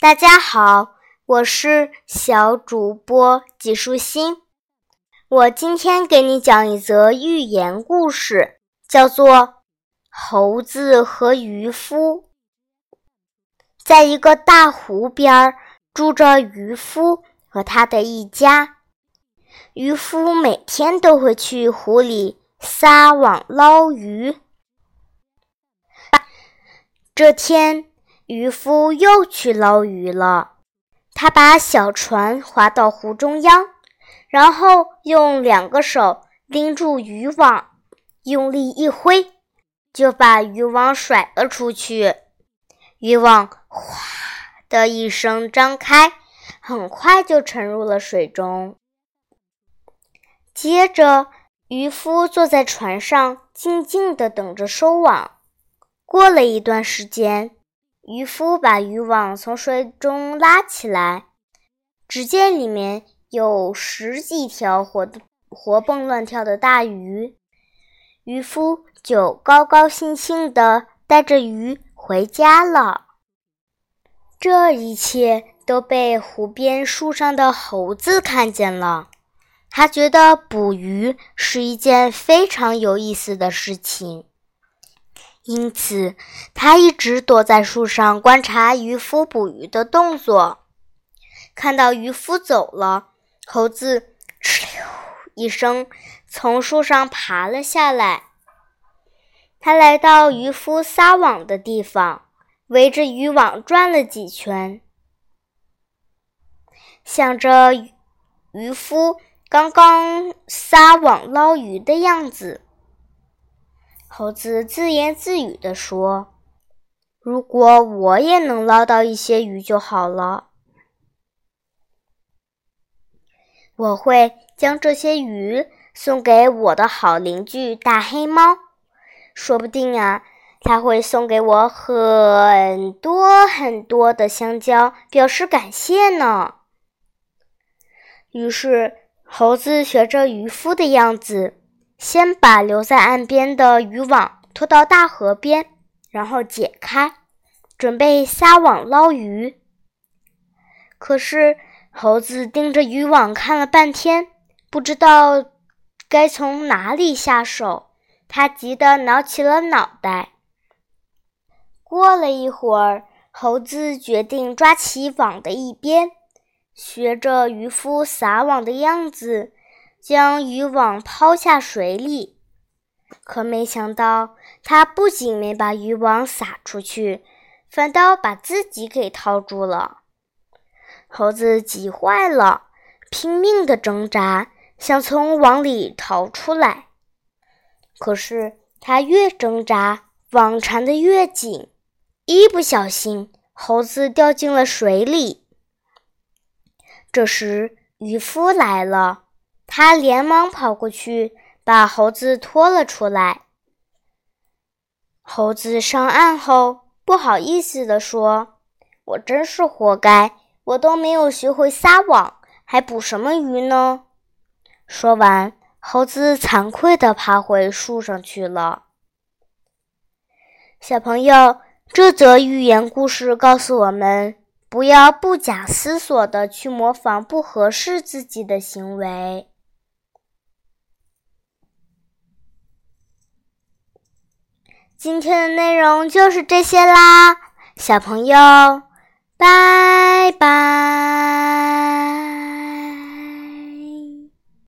大家好，我是小主播纪舒心。我今天给你讲一则寓言故事，叫做《猴子和渔夫》。在一个大湖边儿住着渔夫和他的一家。渔夫每天都会去湖里撒网捞鱼。这天，渔夫又去捞鱼了。他把小船划到湖中央，然后用两个手拎住渔网，用力一挥，就把渔网甩了出去。渔网“哗”的一声张开，很快就沉入了水中。接着，渔夫坐在船上，静静地等着收网。过了一段时间，渔夫把渔网从水中拉起来，只见里面有十几条活的活蹦乱跳的大鱼。渔夫就高高兴兴地带着鱼回家了。这一切都被湖边树上的猴子看见了，他觉得捕鱼是一件非常有意思的事情。因此，他一直躲在树上观察渔夫捕鱼的动作。看到渔夫走了，猴子“哧溜”一声从树上爬了下来。他来到渔夫撒网的地方，围着渔网转了几圈，想着渔夫刚刚撒网捞鱼的样子。猴子自言自语地说：“如果我也能捞到一些鱼就好了。我会将这些鱼送给我的好邻居大黑猫，说不定啊，他会送给我很多很多的香蕉，表示感谢呢。”于是，猴子学着渔夫的样子。先把留在岸边的渔网拖到大河边，然后解开，准备撒网捞鱼。可是猴子盯着渔网看了半天，不知道该从哪里下手，他急得挠起了脑袋。过了一会儿，猴子决定抓起网的一边，学着渔夫撒网的样子。将渔网抛下水里，可没想到，他不仅没把渔网撒出去，反倒把自己给套住了。猴子急坏了，拼命的挣扎，想从网里逃出来。可是他越挣扎，网缠得越紧，一不小心，猴子掉进了水里。这时，渔夫来了。他连忙跑过去，把猴子拖了出来。猴子上岸后，不好意思地说：“我真是活该，我都没有学会撒网，还捕什么鱼呢？”说完，猴子惭愧地爬回树上去了。小朋友，这则寓言故事告诉我们：不要不假思索地去模仿不合适自己的行为。今天的内容就是这些啦，小朋友，拜拜。